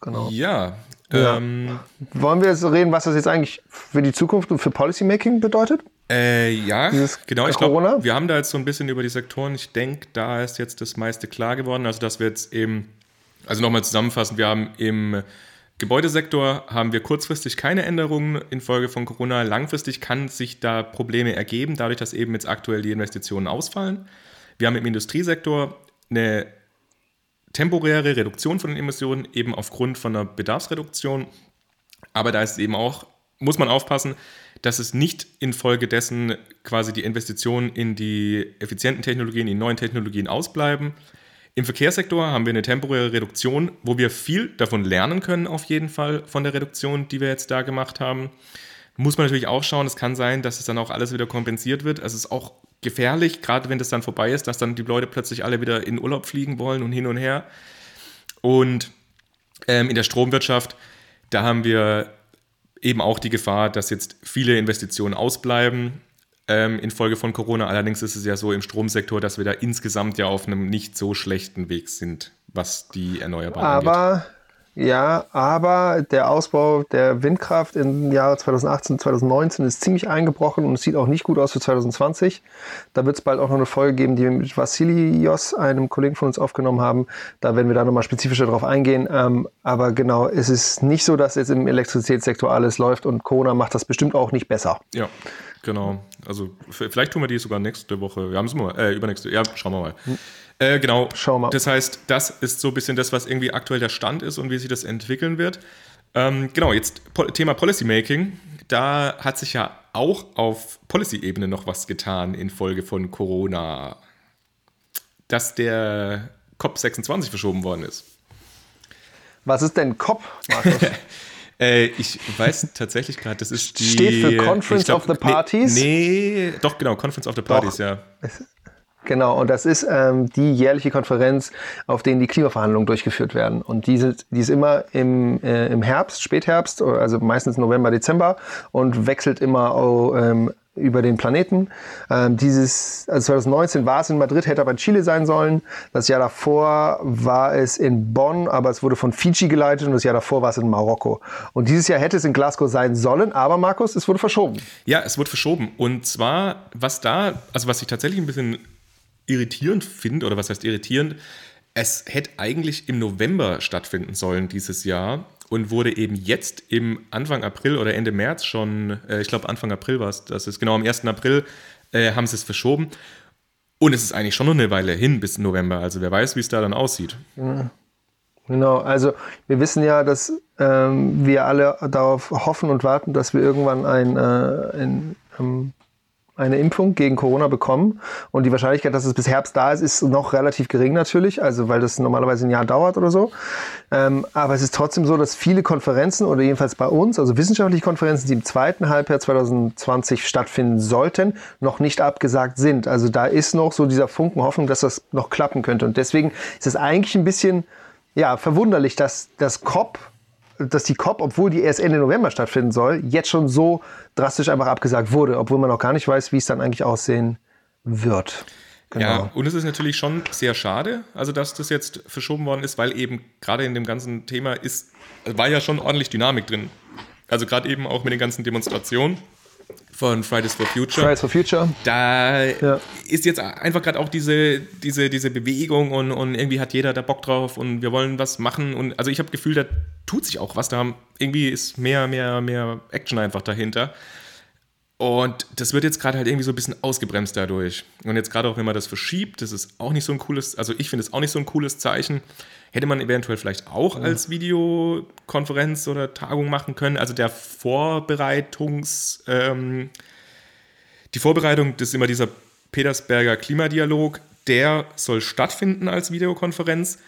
Genau. Ja, ja. Ähm, Wollen wir jetzt reden, was das jetzt eigentlich für die Zukunft und für Policymaking bedeutet? Äh, ja, Dieses genau. Ich glaube, wir haben da jetzt so ein bisschen über die Sektoren. Ich denke, da ist jetzt das meiste klar geworden. Also, dass wir jetzt eben, also nochmal zusammenfassen, wir haben im Gebäudesektor haben wir kurzfristig keine Änderungen infolge von Corona. Langfristig kann sich da Probleme ergeben, dadurch, dass eben jetzt aktuell die Investitionen ausfallen. Wir haben im Industriesektor eine temporäre Reduktion von den Emissionen, eben aufgrund von einer Bedarfsreduktion. Aber da ist eben auch, muss man aufpassen, dass es nicht infolgedessen quasi die Investitionen in die effizienten Technologien, in neuen Technologien ausbleiben. Im Verkehrssektor haben wir eine temporäre Reduktion, wo wir viel davon lernen können, auf jeden Fall von der Reduktion, die wir jetzt da gemacht haben. Muss man natürlich auch schauen, es kann sein, dass es dann auch alles wieder kompensiert wird. Also es ist auch gefährlich, gerade wenn das dann vorbei ist, dass dann die Leute plötzlich alle wieder in Urlaub fliegen wollen und hin und her. Und ähm, in der Stromwirtschaft, da haben wir eben auch die Gefahr, dass jetzt viele Investitionen ausbleiben ähm, infolge von Corona. Allerdings ist es ja so im Stromsektor, dass wir da insgesamt ja auf einem nicht so schlechten Weg sind, was die Erneuerbaren Aber angeht. Ja, aber der Ausbau der Windkraft im Jahre 2018, 2019 ist ziemlich eingebrochen und es sieht auch nicht gut aus für 2020. Da wird es bald auch noch eine Folge geben, die wir mit Vassilios, einem Kollegen von uns, aufgenommen haben. Da werden wir da nochmal spezifischer drauf eingehen. Ähm, aber genau, es ist nicht so, dass jetzt im Elektrizitätssektor alles läuft und Corona macht das bestimmt auch nicht besser. Ja. Genau, also vielleicht tun wir die sogar nächste Woche. Wir haben es mal, äh, übernächste, ja, schauen wir mal. Hm. Äh, genau. Schau mal. Das heißt, das ist so ein bisschen das, was irgendwie aktuell der Stand ist und wie sich das entwickeln wird. Ähm, genau, jetzt Thema Policymaking. Da hat sich ja auch auf Policy-Ebene noch was getan infolge von Corona, dass der COP26 verschoben worden ist. Was ist denn COP, Markus? äh, ich weiß tatsächlich gerade, das ist die. Steht für Conference glaub, of the Parties? Nee, nee, doch, genau, Conference of the Parties, doch. ja. Genau, und das ist ähm, die jährliche Konferenz, auf denen die Klimaverhandlungen durchgeführt werden. Und die, sind, die ist immer im, äh, im Herbst, Spätherbst, also meistens November, Dezember und wechselt immer oh, ähm, über den Planeten. Ähm, dieses, also 2019 war es in Madrid, hätte aber in Chile sein sollen. Das Jahr davor war es in Bonn, aber es wurde von Fiji geleitet und das Jahr davor war es in Marokko. Und dieses Jahr hätte es in Glasgow sein sollen, aber Markus, es wurde verschoben. Ja, es wurde verschoben. Und zwar, was da, also was ich tatsächlich ein bisschen irritierend finde, oder was heißt irritierend, es hätte eigentlich im November stattfinden sollen dieses Jahr und wurde eben jetzt im Anfang April oder Ende März schon, äh, ich glaube Anfang April war es, das ist genau am 1. April, äh, haben sie es verschoben. Und es ist eigentlich schon noch eine Weile hin bis November, also wer weiß, wie es da dann aussieht. Ja. Genau, also wir wissen ja, dass ähm, wir alle darauf hoffen und warten, dass wir irgendwann ein, äh, ein ähm, eine Impfung gegen Corona bekommen. Und die Wahrscheinlichkeit, dass es bis Herbst da ist, ist noch relativ gering natürlich, also weil das normalerweise ein Jahr dauert oder so. Ähm, aber es ist trotzdem so, dass viele Konferenzen oder jedenfalls bei uns, also wissenschaftliche Konferenzen, die im zweiten Halbjahr 2020 stattfinden sollten, noch nicht abgesagt sind. Also da ist noch so dieser Funken Hoffnung, dass das noch klappen könnte. Und deswegen ist es eigentlich ein bisschen ja, verwunderlich, dass das COP dass die COP, obwohl die erst Ende November stattfinden soll, jetzt schon so drastisch einfach abgesagt wurde, obwohl man noch gar nicht weiß, wie es dann eigentlich aussehen wird. Genau. Ja, und es ist natürlich schon sehr schade, also dass das jetzt verschoben worden ist, weil eben gerade in dem ganzen Thema ist, war ja schon ordentlich Dynamik drin. Also gerade eben auch mit den ganzen Demonstrationen von Fridays for Future. Fridays for Future. Da ja. ist jetzt einfach gerade auch diese, diese, diese Bewegung und, und irgendwie hat jeder da Bock drauf und wir wollen was machen. Und also ich habe Gefühl, da tut sich auch was. Da irgendwie ist mehr, mehr, mehr Action einfach dahinter. Und das wird jetzt gerade halt irgendwie so ein bisschen ausgebremst dadurch. Und jetzt gerade auch, wenn man das verschiebt, das ist auch nicht so ein cooles, also ich finde es auch nicht so ein cooles Zeichen. Hätte man eventuell vielleicht auch ja. als Videokonferenz oder Tagung machen können. Also der Vorbereitungs, ähm, die Vorbereitung, das ist immer dieser Petersberger Klimadialog, der soll stattfinden als Videokonferenz,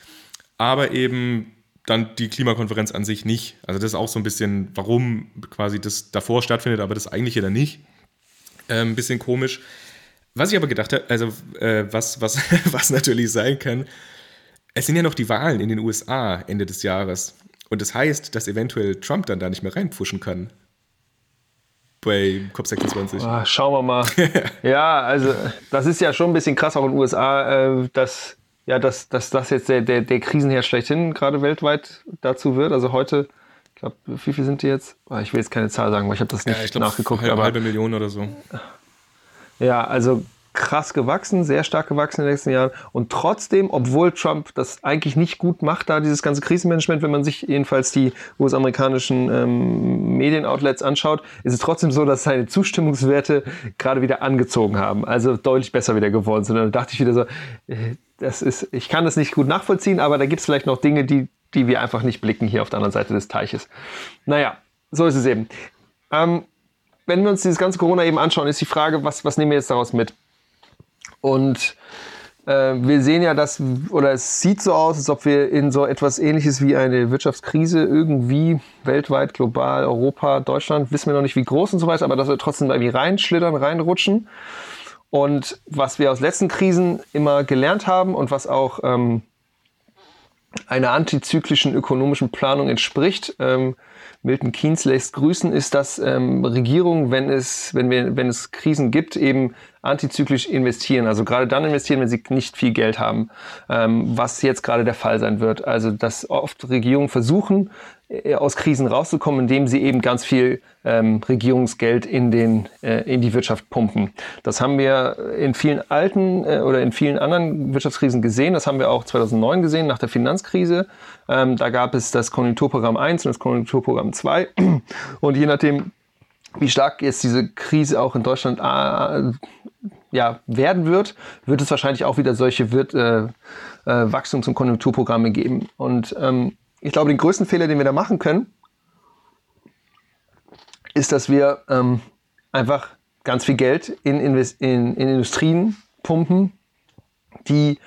aber eben dann die Klimakonferenz an sich nicht. Also das ist auch so ein bisschen, warum quasi das davor stattfindet, aber das eigentliche dann nicht. Äh, ein bisschen komisch. Was ich aber gedacht habe, also äh, was, was, was natürlich sein kann, es sind ja noch die Wahlen in den USA Ende des Jahres. Und das heißt, dass eventuell Trump dann da nicht mehr reinpfuschen kann. Bei COP26. Ah, schauen wir mal. ja, also das ist ja schon ein bisschen krass auch in den USA, äh, dass ja, dass, dass das jetzt der, der, der Krisenherd schlechthin gerade weltweit dazu wird. Also heute, ich glaube, wie viel sind die jetzt? Ah, ich will jetzt keine Zahl sagen, weil ich habe das nicht ja, ich glaub, nachgeguckt. Halb, aber halbe Million oder so. Ja, also krass gewachsen, sehr stark gewachsen in den nächsten Jahren. Und trotzdem, obwohl Trump das eigentlich nicht gut macht, da dieses ganze Krisenmanagement, wenn man sich jedenfalls die US-amerikanischen ähm, Medienoutlets anschaut, ist es trotzdem so, dass seine Zustimmungswerte gerade wieder angezogen haben. Also deutlich besser wieder geworden sind. Und da dachte ich wieder so, äh, das ist, ich kann das nicht gut nachvollziehen, aber da gibt es vielleicht noch Dinge, die, die wir einfach nicht blicken hier auf der anderen Seite des Teiches. Naja, so ist es eben. Ähm, wenn wir uns dieses ganze Corona eben anschauen, ist die Frage, was, was nehmen wir jetzt daraus mit? Und äh, wir sehen ja, dass, oder es sieht so aus, als ob wir in so etwas ähnliches wie eine Wirtschaftskrise irgendwie weltweit, global, Europa, Deutschland, wissen wir noch nicht wie groß und so weiter, aber dass wir trotzdem irgendwie reinschlittern, reinrutschen. Und was wir aus letzten Krisen immer gelernt haben und was auch ähm, einer antizyklischen ökonomischen Planung entspricht, ähm, Milton Keynes lässt grüßen, ist, dass ähm, Regierungen, wenn es, wenn, wir, wenn es Krisen gibt, eben antizyklisch investieren. Also gerade dann investieren, wenn sie nicht viel Geld haben, ähm, was jetzt gerade der Fall sein wird. Also dass oft Regierungen versuchen, aus Krisen rauszukommen, indem sie eben ganz viel ähm, Regierungsgeld in, den, äh, in die Wirtschaft pumpen. Das haben wir in vielen alten äh, oder in vielen anderen Wirtschaftskrisen gesehen. Das haben wir auch 2009 gesehen, nach der Finanzkrise. Ähm, da gab es das Konjunkturprogramm 1 und das Konjunkturprogramm 2. Und je nachdem, wie stark jetzt diese Krise auch in Deutschland äh, ja, werden wird, wird es wahrscheinlich auch wieder solche wird, äh, äh, Wachstums- und Konjunkturprogramme geben. Und ähm, ich glaube, den größten Fehler, den wir da machen können, ist, dass wir ähm, einfach ganz viel Geld in, in, in Industrien pumpen, die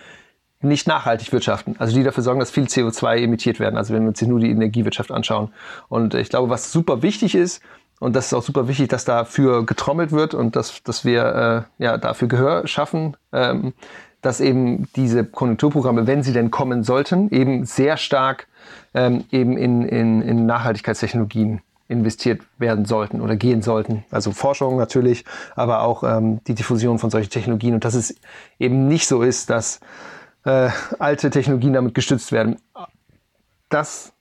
nicht nachhaltig wirtschaften, also die dafür sorgen, dass viel CO2 emittiert werden. Also wenn wir uns nur die Energiewirtschaft anschauen. Und ich glaube, was super wichtig ist, und das ist auch super wichtig, dass dafür getrommelt wird und dass, dass wir äh, ja, dafür Gehör schaffen, ähm, dass eben diese Konjunkturprogramme, wenn sie denn kommen sollten, eben sehr stark ähm, eben in, in, in Nachhaltigkeitstechnologien investiert werden sollten oder gehen sollten. Also Forschung natürlich, aber auch ähm, die Diffusion von solchen Technologien und dass es eben nicht so ist, dass äh, alte Technologien damit gestützt werden. Das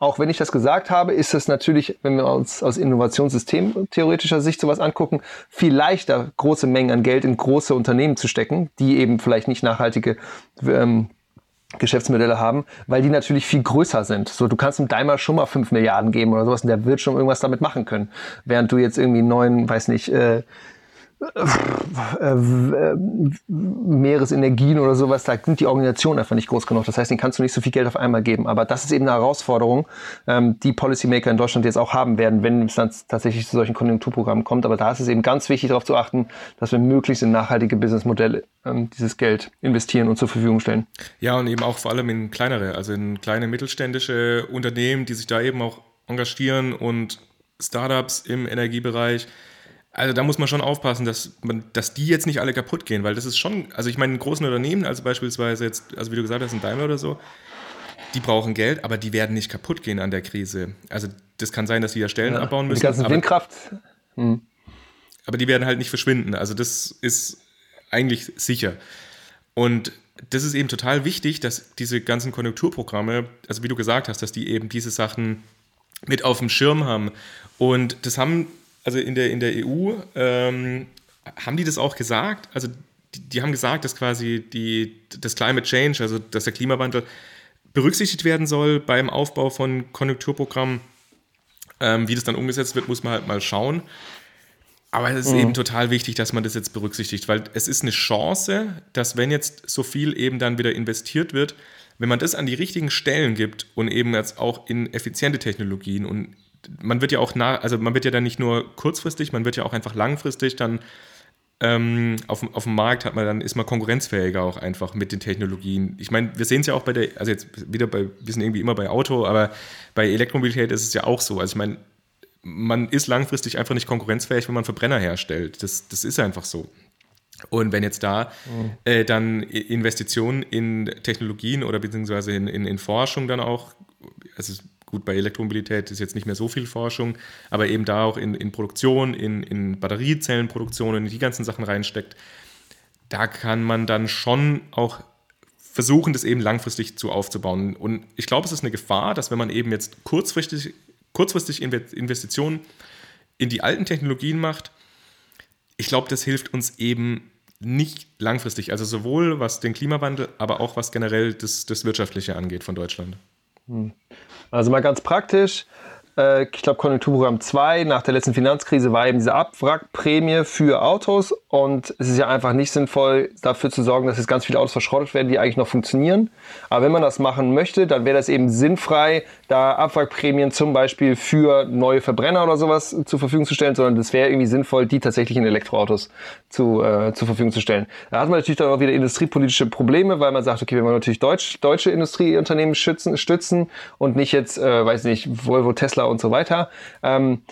auch wenn ich das gesagt habe, ist es natürlich, wenn wir uns aus Innovationssystem theoretischer Sicht sowas angucken, viel leichter, große Mengen an Geld in große Unternehmen zu stecken, die eben vielleicht nicht nachhaltige ähm, Geschäftsmodelle haben, weil die natürlich viel größer sind. So, du kannst dem Daimler schon mal 5 Milliarden geben oder sowas und der wird schon irgendwas damit machen können. Während du jetzt irgendwie neuen, weiß nicht, äh, äh, Meeresenergien oder sowas, da sind die Organisationen einfach nicht groß genug. Das heißt, denen kannst du nicht so viel Geld auf einmal geben. Aber das ist eben eine Herausforderung, ähm, die Policymaker in Deutschland jetzt auch haben werden, wenn es dann tatsächlich zu solchen Konjunkturprogrammen kommt. Aber da ist es eben ganz wichtig, darauf zu achten, dass wir möglichst in nachhaltige Businessmodelle ähm, dieses Geld investieren und zur Verfügung stellen. Ja, und eben auch vor allem in kleinere, also in kleine mittelständische Unternehmen, die sich da eben auch engagieren und Startups im Energiebereich also da muss man schon aufpassen, dass, man, dass die jetzt nicht alle kaputt gehen, weil das ist schon, also ich meine, in großen Unternehmen, also beispielsweise jetzt, also wie du gesagt hast, ein Daimler oder so, die brauchen Geld, aber die werden nicht kaputt gehen an der Krise. Also das kann sein, dass die ja Stellen ja, abbauen müssen. Die ganze Windkraft. Hm. Aber die werden halt nicht verschwinden. Also das ist eigentlich sicher. Und das ist eben total wichtig, dass diese ganzen Konjunkturprogramme, also wie du gesagt hast, dass die eben diese Sachen mit auf dem Schirm haben. Und das haben also in der, in der EU, ähm, haben die das auch gesagt? Also die, die, haben gesagt, dass quasi die, das Climate Change, also dass der Klimawandel berücksichtigt werden soll beim Aufbau von Konjunkturprogrammen. Ähm, wie das dann umgesetzt wird, muss man halt mal schauen. Aber es ist mhm. eben total wichtig, dass man das jetzt berücksichtigt, weil es ist eine Chance, dass wenn jetzt so viel eben dann wieder investiert wird, wenn man das an die richtigen Stellen gibt und eben jetzt auch in effiziente Technologien und man wird ja auch nah, also man wird ja dann nicht nur kurzfristig, man wird ja auch einfach langfristig dann ähm, auf, auf dem Markt hat man dann, ist man konkurrenzfähiger auch einfach mit den Technologien. Ich meine, wir sehen es ja auch bei der, also jetzt wieder bei, wir sind irgendwie immer bei Auto, aber bei Elektromobilität ist es ja auch so. Also ich meine, man ist langfristig einfach nicht konkurrenzfähig, wenn man Verbrenner herstellt. Das, das ist einfach so. Und wenn jetzt da mhm. äh, dann Investitionen in Technologien oder beziehungsweise in, in, in Forschung dann auch, also gut, bei Elektromobilität ist jetzt nicht mehr so viel Forschung, aber eben da auch in, in Produktion, in, in Batteriezellenproduktion, in die ganzen Sachen reinsteckt, da kann man dann schon auch versuchen, das eben langfristig zu aufzubauen. Und ich glaube, es ist eine Gefahr, dass wenn man eben jetzt kurzfristig, kurzfristig Investitionen in die alten Technologien macht, ich glaube, das hilft uns eben nicht langfristig. Also sowohl was den Klimawandel, aber auch was generell das, das Wirtschaftliche angeht von Deutschland. Hm. Also mal ganz praktisch, äh, ich glaube, Konjunkturprogramm 2 nach der letzten Finanzkrise war eben diese Abwrackprämie für Autos und es ist ja einfach nicht sinnvoll, dafür zu sorgen, dass jetzt ganz viele Autos verschrottet werden, die eigentlich noch funktionieren. Aber wenn man das machen möchte, dann wäre das eben sinnfrei, da Abwrackprämien zum Beispiel für neue Verbrenner oder sowas zur Verfügung zu stellen, sondern das wäre irgendwie sinnvoll, die tatsächlich in Elektroautos zu, äh, zur Verfügung zu stellen. Da hat man natürlich dann auch wieder industriepolitische Probleme, weil man sagt, okay, wir wollen natürlich Deutsch, deutsche Industrieunternehmen schützen, stützen und nicht jetzt, äh, weiß nicht, Volvo, Tesla und so weiter. Ähm,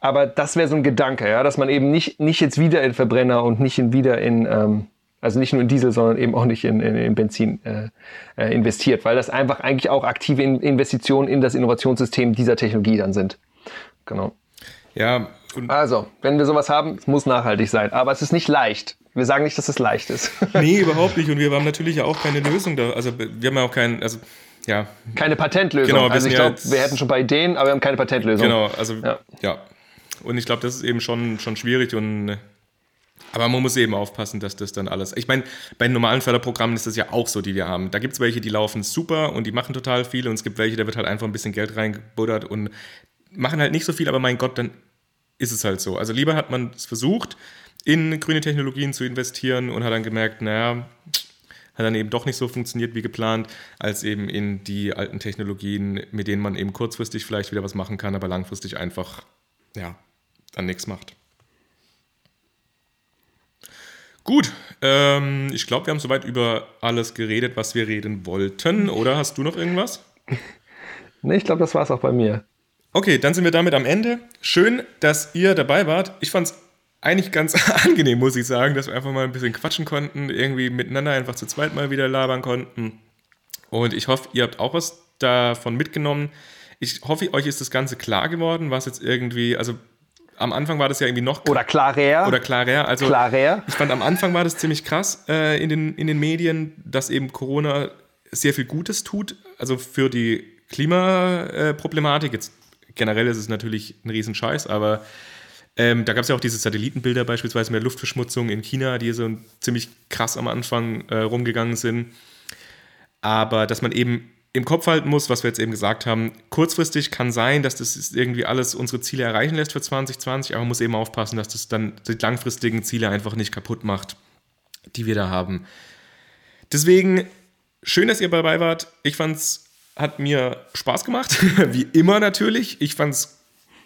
aber das wäre so ein Gedanke, ja, dass man eben nicht, nicht jetzt wieder in Verbrenner und nicht in, wieder in, ähm, also nicht nur in Diesel, sondern eben auch nicht in, in, in Benzin äh, äh, investiert, weil das einfach eigentlich auch aktive Investitionen in das Innovationssystem dieser Technologie dann sind. Genau. Ja. also, wenn wir sowas haben, es muss nachhaltig sein, aber es ist nicht leicht. Wir sagen nicht, dass es leicht ist. nee, überhaupt nicht. Und wir haben natürlich auch keine Lösung da. Also wir haben ja auch keinen, also ja. Keine Patentlösung. Genau, also ich glaube, wir hätten schon bei Ideen, aber wir haben keine Patentlösung. Genau, also ja. ja. Und ich glaube, das ist eben schon, schon schwierig und aber man muss eben aufpassen, dass das dann alles. Ich meine, bei normalen Förderprogrammen ist das ja auch so, die wir haben. Da gibt es welche, die laufen super und die machen total viel und es gibt welche, da wird halt einfach ein bisschen Geld reingebuddert und machen halt nicht so viel, aber mein Gott, dann ist es halt so. Also lieber hat man es versucht, in grüne Technologien zu investieren und hat dann gemerkt, naja, hat dann eben doch nicht so funktioniert wie geplant, als eben in die alten Technologien, mit denen man eben kurzfristig vielleicht wieder was machen kann, aber langfristig einfach, ja, dann nichts macht. Gut, ähm, ich glaube, wir haben soweit über alles geredet, was wir reden wollten. Oder hast du noch irgendwas? Nee, ich glaube, das war es auch bei mir. Okay, dann sind wir damit am Ende. Schön, dass ihr dabei wart. Ich fand es eigentlich ganz angenehm, muss ich sagen, dass wir einfach mal ein bisschen quatschen konnten, irgendwie miteinander einfach zu zweit mal wieder labern konnten. Und ich hoffe, ihr habt auch was davon mitgenommen. Ich hoffe, euch ist das Ganze klar geworden, was jetzt irgendwie, also am Anfang war das ja irgendwie noch. Oder klarer. Oder klarer. Also, klarer. Ich fand, am Anfang war das ziemlich krass äh, in, den, in den Medien, dass eben Corona sehr viel Gutes tut. Also für die Klimaproblematik. Jetzt generell ist es natürlich ein Riesenscheiß, aber ähm, da gab es ja auch diese Satellitenbilder beispielsweise mit der Luftverschmutzung in China, die so ziemlich krass am Anfang äh, rumgegangen sind. Aber dass man eben im Kopf halten muss, was wir jetzt eben gesagt haben, kurzfristig kann sein, dass das irgendwie alles unsere Ziele erreichen lässt für 2020, aber man muss eben aufpassen, dass das dann die langfristigen Ziele einfach nicht kaputt macht, die wir da haben. Deswegen, schön, dass ihr dabei wart. Ich fand's, hat mir Spaß gemacht, wie immer natürlich. Ich fand's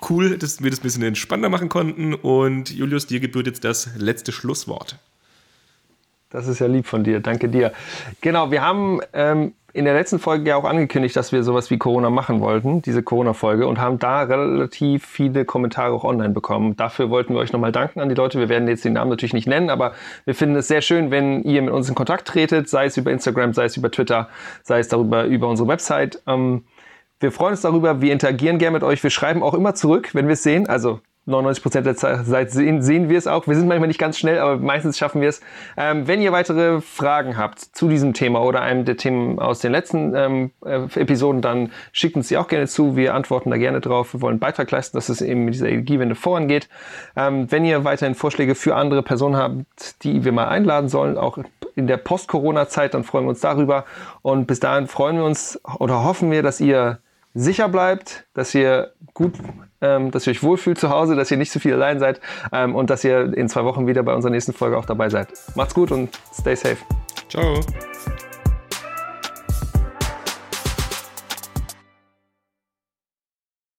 cool, dass wir das ein bisschen entspannter machen konnten. Und Julius, dir gebührt jetzt das letzte Schlusswort. Das ist ja lieb von dir. Danke dir. Genau, wir haben ähm, in der letzten Folge ja auch angekündigt, dass wir sowas wie Corona machen wollten, diese Corona-Folge, und haben da relativ viele Kommentare auch online bekommen. Dafür wollten wir euch nochmal danken an die Leute. Wir werden jetzt den Namen natürlich nicht nennen, aber wir finden es sehr schön, wenn ihr mit uns in Kontakt tretet, sei es über Instagram, sei es über Twitter, sei es darüber über unsere Website. Ähm, wir freuen uns darüber, wir interagieren gerne mit euch, wir schreiben auch immer zurück, wenn wir es sehen. Also 99% der Zeit sehen, sehen wir es auch. Wir sind manchmal nicht ganz schnell, aber meistens schaffen wir es. Ähm, wenn ihr weitere Fragen habt zu diesem Thema oder einem der Themen aus den letzten ähm, äh, Episoden, dann schickt uns die auch gerne zu. Wir antworten da gerne drauf. Wir wollen Beitrag leisten, dass es eben mit dieser Energiewende vorangeht. Ähm, wenn ihr weiterhin Vorschläge für andere Personen habt, die wir mal einladen sollen, auch in der Post-Corona-Zeit, dann freuen wir uns darüber. Und bis dahin freuen wir uns oder hoffen wir, dass ihr sicher bleibt, dass ihr gut ähm, dass ihr euch wohlfühlt zu Hause, dass ihr nicht zu viel allein seid ähm, und dass ihr in zwei Wochen wieder bei unserer nächsten Folge auch dabei seid. Macht's gut und stay safe. Ciao.